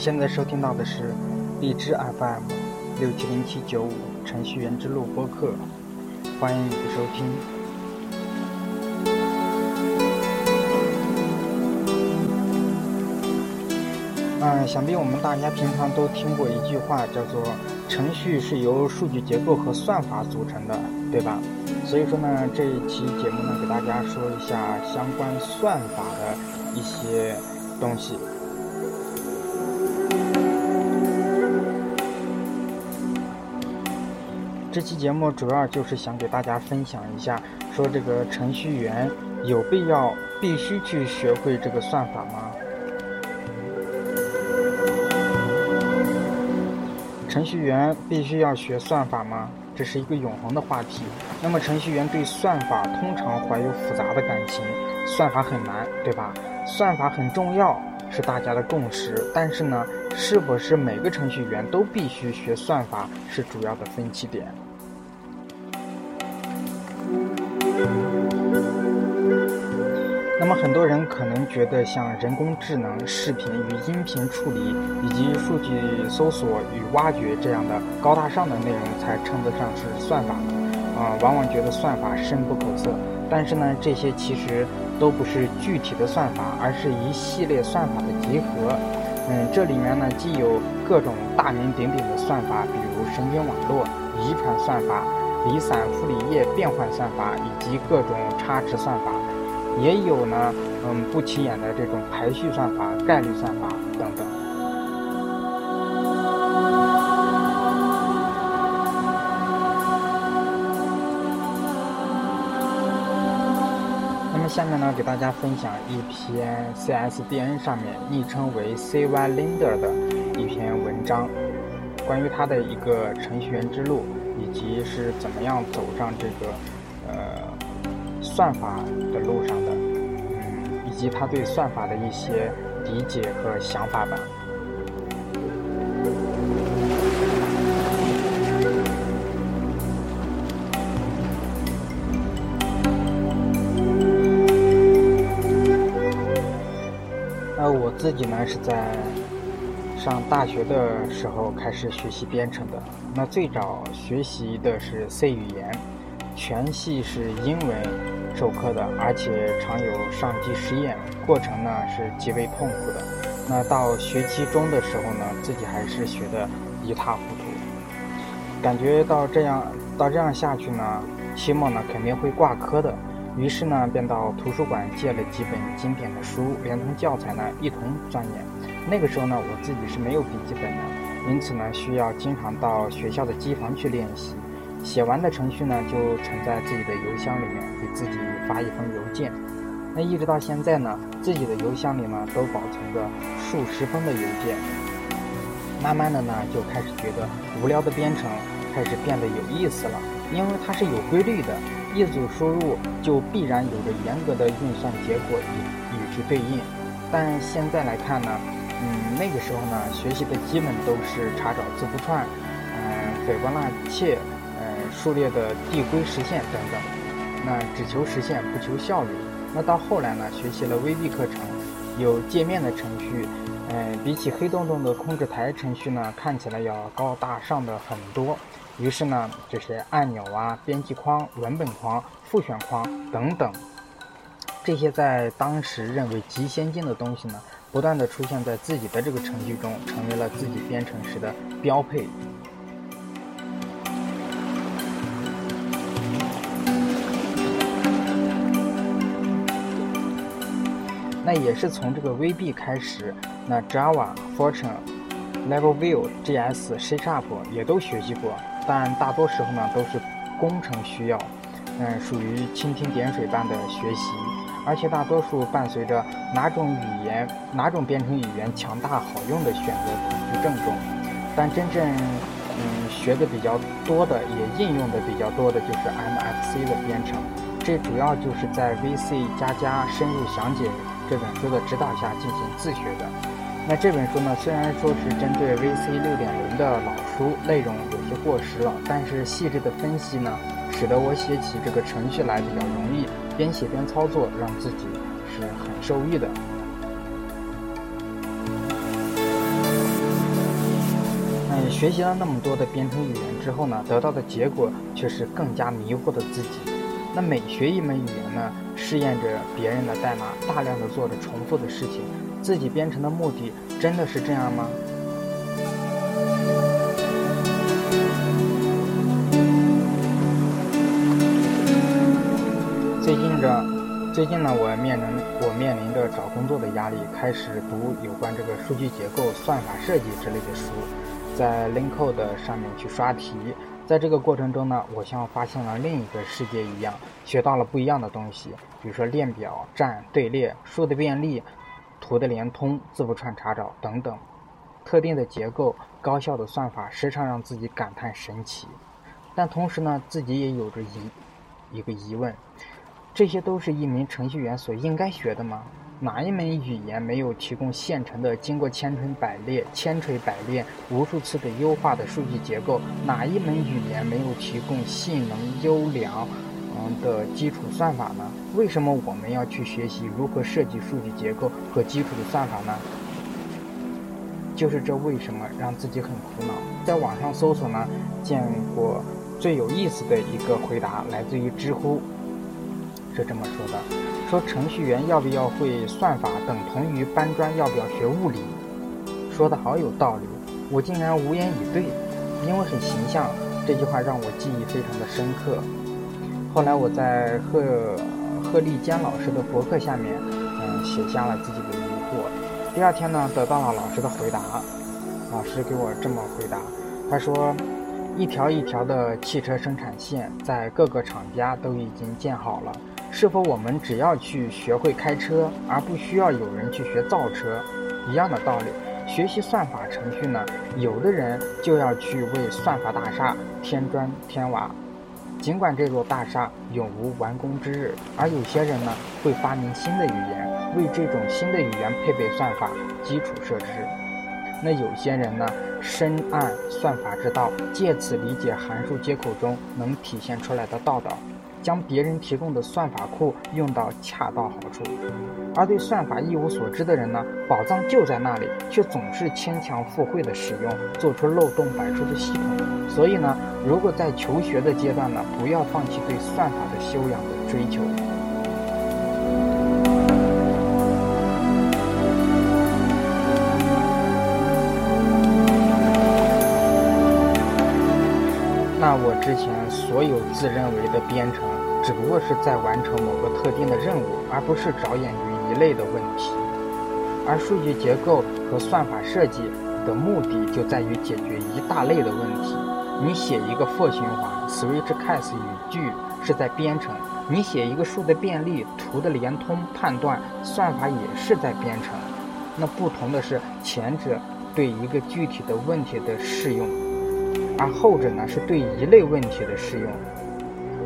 现在收听到的是荔枝 FM 六七零七九五程序员之路播客，欢迎你的收听。嗯，想必我们大家平常都听过一句话，叫做“程序是由数据结构和算法组成的”，对吧？所以说呢，这一期节目呢，给大家说一下相关算法的一些东西。这期节目主要就是想给大家分享一下，说这个程序员有必要必须去学会这个算法吗？程序员必须要学算法吗？这是一个永恒的话题。那么程序员对算法通常怀有复杂的感情，算法很难，对吧？算法很重要，是大家的共识。但是呢，是否是每个程序员都必须学算法，是主要的分歧点。那么很多人可能觉得，像人工智能、视频与音频处理以及数据搜索与挖掘这样的高大上的内容才称得上是算法，啊，往往觉得算法深不可测。但是呢，这些其实都不是具体的算法，而是一系列算法的集合。嗯，这里面呢，既有各种大名鼎鼎的算法，比如神经网络、遗传算法、离散傅里叶变换算法以及各种差值算法。也有呢，嗯，不起眼的这种排序算法、概率算法等等。那么下面呢，给大家分享一篇 CSDN 上面昵称为 CY Linder 的一篇文章，关于他的一个程序员之路，以及是怎么样走上这个呃。算法的路上的，及他对算法的一些理解和想法吧。那我自己呢，是在上大学的时候开始学习编程的。那最早学习的是 C 语言。全系是英文授课的，而且常有上机实验，过程呢是极为痛苦的。那到学期中的时候呢，自己还是学的一塌糊涂，感觉到这样到这样下去呢，期末呢肯定会挂科的。于是呢，便到图书馆借了几本经典的书，连同教材呢一同钻研。那个时候呢，我自己是没有笔记本的，因此呢，需要经常到学校的机房去练习。写完的程序呢，就存在自己的邮箱里面，给自己发一封邮件。那一直到现在呢，自己的邮箱里呢，都保存着数十封的邮件。慢慢的呢，就开始觉得无聊的编程开始变得有意思了，因为它是有规律的，一组输入就必然有着严格的运算结果与与之对应。但现在来看呢，嗯，那个时候呢，学习的基本都是查找字符串，嗯，斐波那契。数列的递归实现等等，那只求实现不求效率。那到后来呢，学习了 VB 课程，有界面的程序，嗯，比起黑洞洞的控制台程序呢，看起来要高大上的很多。于是呢，这些按钮啊、编辑框、文本框、复选框等等，这些在当时认为极先进的东西呢，不断的出现在自己的这个程序中，成为了自己编程时的标配。那也是从这个 VB 开始，那 Java、Fortran、Level View、GS、C Sharp 也都学习过，但大多时候呢都是工程需要，嗯，属于蜻蜓点水般的学习，而且大多数伴随着哪种语言、哪种编程语言强大好用的选择恐惧症中，但真正嗯学的比较多的，也应用的比较多的就是 MFC 的编程，这主要就是在 VC 加加深入详解。这本书的指导下进行自学的。那这本书呢虽然说是针对 vc 六点零的老书内容有些过时了但是细致的分析呢使得我写起这个程序来比较容易边写边操作让自己是很受益的。嗯学习了那么多的编程语言之后呢得到的结果却是更加迷惑的自己那每学一门语言呢，试验着别人的代码，大量的做着重复的事情，自己编程的目的真的是这样吗？最近着，最近呢，我面临我面临着找工作的压力，开始读有关这个数据结构、算法设计之类的书，在 LINCODE 上面去刷题。在这个过程中呢，我像发现了另一个世界一样，学到了不一样的东西，比如说链表、站、队列、数的便利、图的连通、字符串查找等等，特定的结构、高效的算法，时常让自己感叹神奇。但同时呢，自己也有着疑一个疑问。这些都是一名程序员所应该学的吗？哪一门语言没有提供现成的、经过千锤百炼、千锤百炼、无数次的优化的数据结构？哪一门语言没有提供性能优良嗯的基础算法呢？为什么我们要去学习如何设计数据结构和基础的算法呢？就是这为什么让自己很苦恼。在网上搜索呢，见过最有意思的一个回答，来自于知乎。是这么说的：说程序员要不要会算法，等同于搬砖要不要学物理。说的好有道理，我竟然无言以对，因为很形象。这句话让我记忆非常的深刻。后来我在贺贺立坚老师的博客下面，嗯，写下了自己的疑惑。第二天呢，得到了老师的回答。老师给我这么回答，他说。一条一条的汽车生产线在各个厂家都已经建好了。是否我们只要去学会开车，而不需要有人去学造车？一样的道理，学习算法程序呢？有的人就要去为算法大厦添砖添瓦，尽管这座大厦永无完工之日。而有些人呢，会发明新的语言，为这种新的语言配备算法基础设施。那有些人呢？深谙算法之道，借此理解函数接口中能体现出来的道道，将别人提供的算法库用到恰到好处。而对算法一无所知的人呢，宝藏就在那里，却总是牵强附会的使用，做出漏洞百出的系统。所以呢，如果在求学的阶段呢，不要放弃对算法的修养的追求。我之前所有自认为的编程，只不过是在完成某个特定的任务，而不是着眼于一类的问题。而数据结构和算法设计的目的，就在于解决一大类的问题。你写一个 for 循环、switch case 语句是在编程；你写一个数的便利、图的连通判断，算法也是在编程。那不同的是，前者对一个具体的问题的适用。而后者呢，是对一类问题的适用。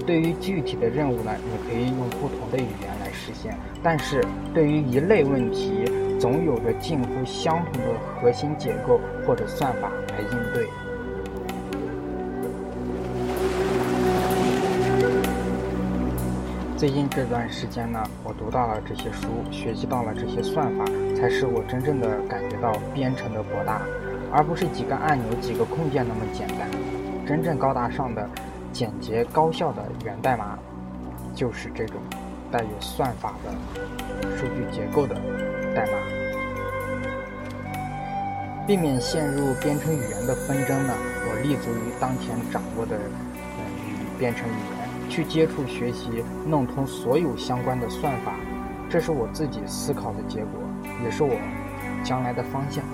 对于具体的任务呢，你可以用不同的语言来实现；但是对于一类问题，总有着近乎相同的核心结构或者算法来应对。最近这段时间呢，我读到了这些书，学习到了这些算法，才使我真正的感觉到编程的博大。而不是几个按钮、几个控件那么简单。真正高大上的、简洁高效的源代码，就是这种带有算法的数据结构的代码。避免陷入编程语言的纷争呢，我立足于当前掌握的嗯编程语言，去接触、学习、弄通所有相关的算法。这是我自己思考的结果，也是我将来的方向。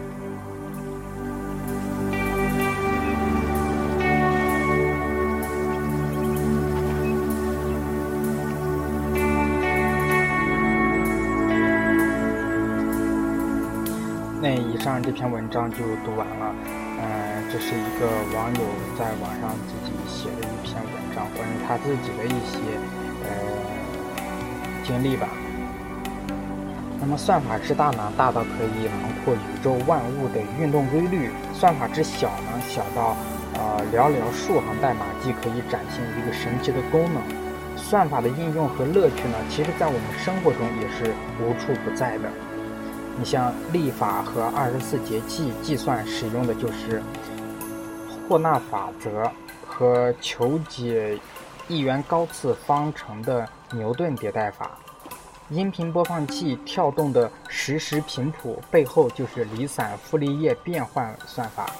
上这篇文章就读完了，嗯，这是一个网友在网上自己写的一篇文章，关于他自己的一些呃经历吧。那么算法之大呢，大到可以囊括宇宙万物的运动规律；算法之小呢，小到呃寥寥数行代码即可以展现一个神奇的功能。算法的应用和乐趣呢，其实在我们生活中也是无处不在的。你像历法和二十四节气计算使用的就是霍纳法则和求解一元高次方程的牛顿迭代法。音频播放器跳动的实时频谱背后就是离散傅立叶变换算法。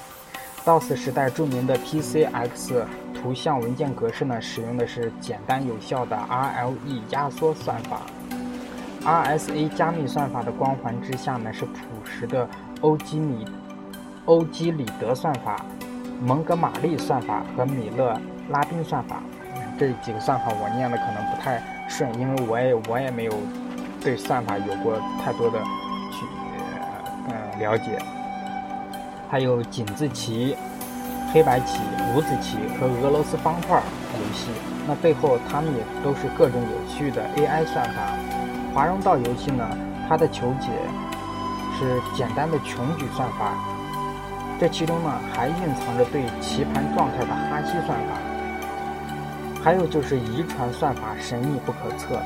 DOS 时代著名的 PCX 图像文件格式呢，使用的是简单有效的 RLE 压缩算法。RSA 加密算法的光环之下呢，是朴实的欧几米欧几里德算法、蒙哥马利算法和米勒拉宾算法。这几个算法我念的可能不太顺，因为我也我也没有。对算法有过太多的去嗯了解，还有井字棋、黑白棋、五子棋和俄罗斯方块游戏，那背后它们也都是各种有趣的 AI 算法。华容道游戏呢，它的求解是简单的穷举算法，这其中呢还蕴藏着对棋盘状态的哈希算法，还有就是遗传算法神秘不可测。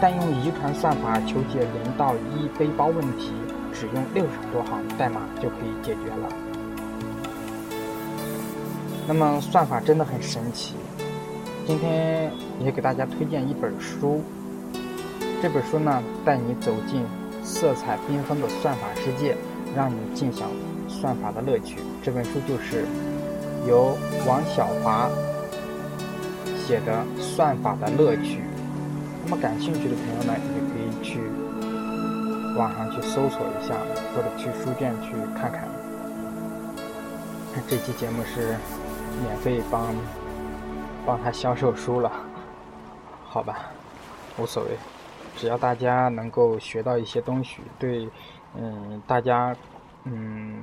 但用遗传算法求解零到一背包问题，只用六十多行代码就可以解决了。那么算法真的很神奇。今天也给大家推荐一本书，这本书呢带你走进色彩缤纷的算法世界，让你尽享算法的乐趣。这本书就是由王小华写的《算法的乐趣》。那么感兴趣的朋友呢，也可以去网上去搜索一下，或者去书店去看看。这期节目是免费帮帮他销售书了，好吧，无所谓，只要大家能够学到一些东西，对，嗯，大家嗯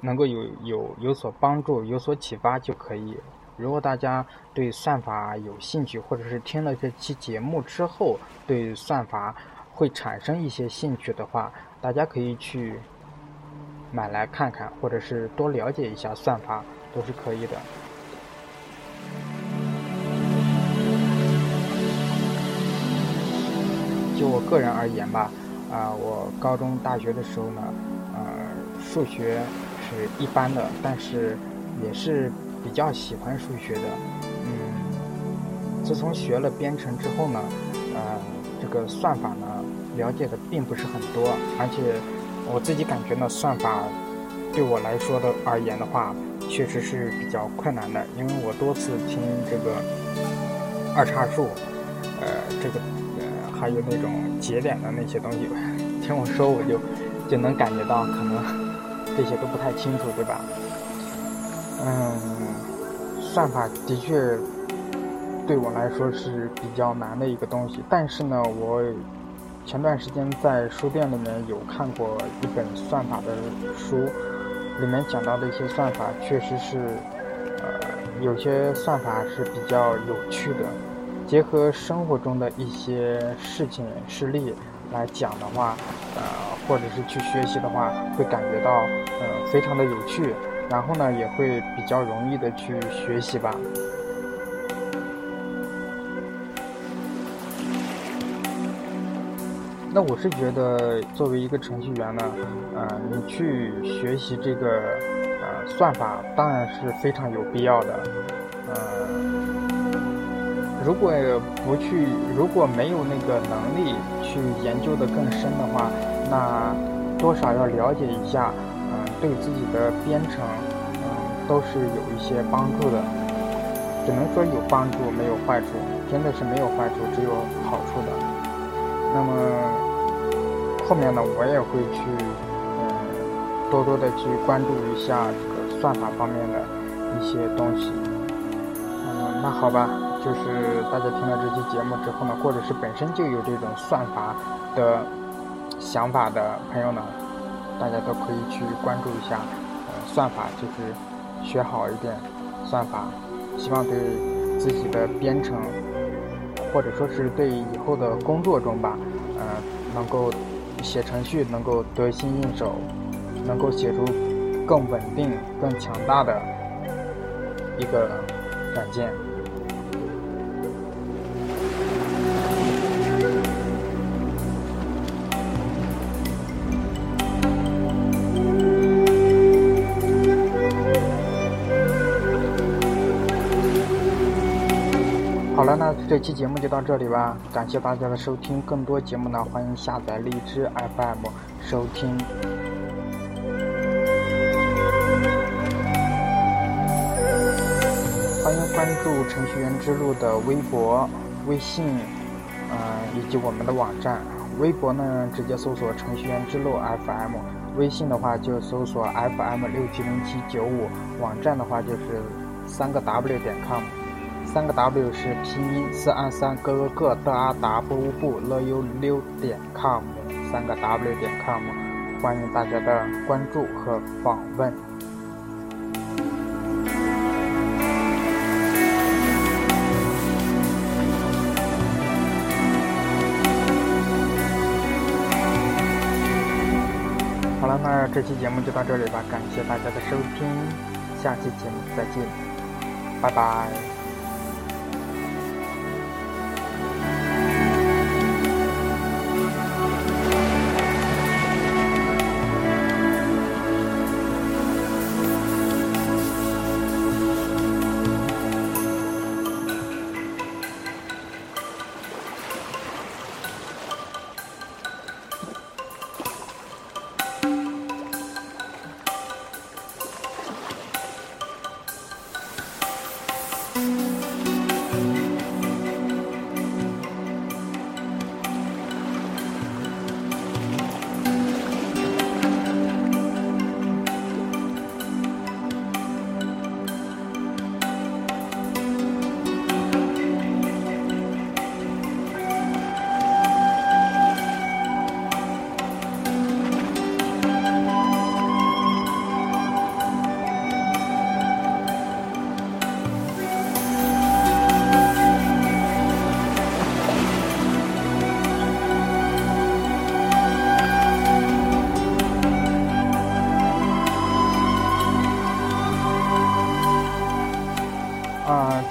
能够有有有所帮助、有所启发就可以。如果大家对算法有兴趣，或者是听了这期节目之后对算法会产生一些兴趣的话，大家可以去买来看看，或者是多了解一下算法，都是可以的。就我个人而言吧，啊，我高中、大学的时候呢，呃，数学是一般的，但是也是。比较喜欢数学的，嗯，自从学了编程之后呢，呃，这个算法呢了解的并不是很多，而且我自己感觉呢，算法对我来说的而言的话，确实是比较困难的，因为我多次听这个二叉树，呃，这个还有那种节点的那些东西，听我说我就就能感觉到，可能这些都不太清楚，对吧？嗯。算法的确对我来说是比较难的一个东西，但是呢，我前段时间在书店里面有看过一本算法的书，里面讲到的一些算法确实是，有些算法是比较有趣的，结合生活中的一些事情事例来讲的话，呃，或者是去学习的话，会感觉到呃非常的有趣。然后呢，也会比较容易的去学习吧。那我是觉得，作为一个程序员呢，呃，你去学习这个呃算法，当然是非常有必要的。如果不去，如果没有那个能力去研究的更深的话，那多少要了解一下。嗯对自己的编程，嗯，都是有一些帮助的，只能说有帮助，没有坏处，真的是没有坏处，只有好处的。那么后面呢，我也会去，嗯，多多的去关注一下这个算法方面的一些东西。嗯，那好吧，就是大家听了这期节目之后呢，或者是本身就有这种算法的想法的朋友呢。大家都可以去关注一下，呃，算法就是学好一点算法，希望对自己的编程或者说是对以后的工作中吧，呃，能够写程序能够得心应手，能够写出更稳定、更强大的一个软件。这期节目就到这里吧，感谢大家的收听。更多节目呢，欢迎下载荔枝 FM 收听。欢迎关注程序员之路的微博、微信，嗯，以及我们的网站。微博呢，直接搜索“程序员之路 FM”；微信的话就搜索 “FM 六七零七九五”；网站的话就是三个 W 点 com。三个 W 是拼音四二三个个个的啊达不不乐悠溜点 com。三个 W 点 com，欢迎大家的关注和访问。好了那这期节目就到这里吧，感谢大家的收听，下期节目再见，拜拜。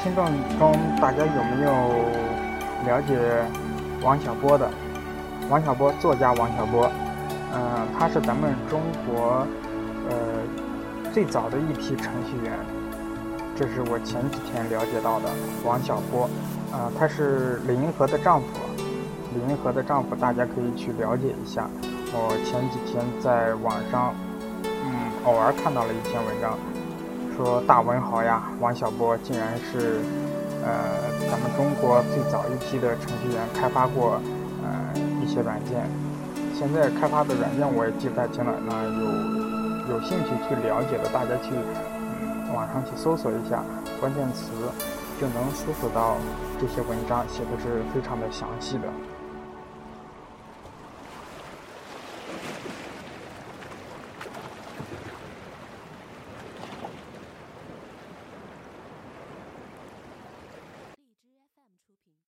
听众中，大家有没有了解王小波的？王小波，作家王小波，嗯，他是咱们中国呃最早的一批程序员，这是我前几天了解到的。王小波，啊，他是李银河的丈夫，李银河的丈夫，大家可以去了解一下。我前几天在网上，嗯，偶尔看到了一篇文章。说大文豪呀，王小波竟然是，呃，咱们中国最早一批的程序员开发过，呃，一些软件。现在开发的软件我也记不太清了，那有有兴趣去了解的，大家去，嗯，网上去搜索一下关键词，就能搜索到这些文章，写的是非常的详细的。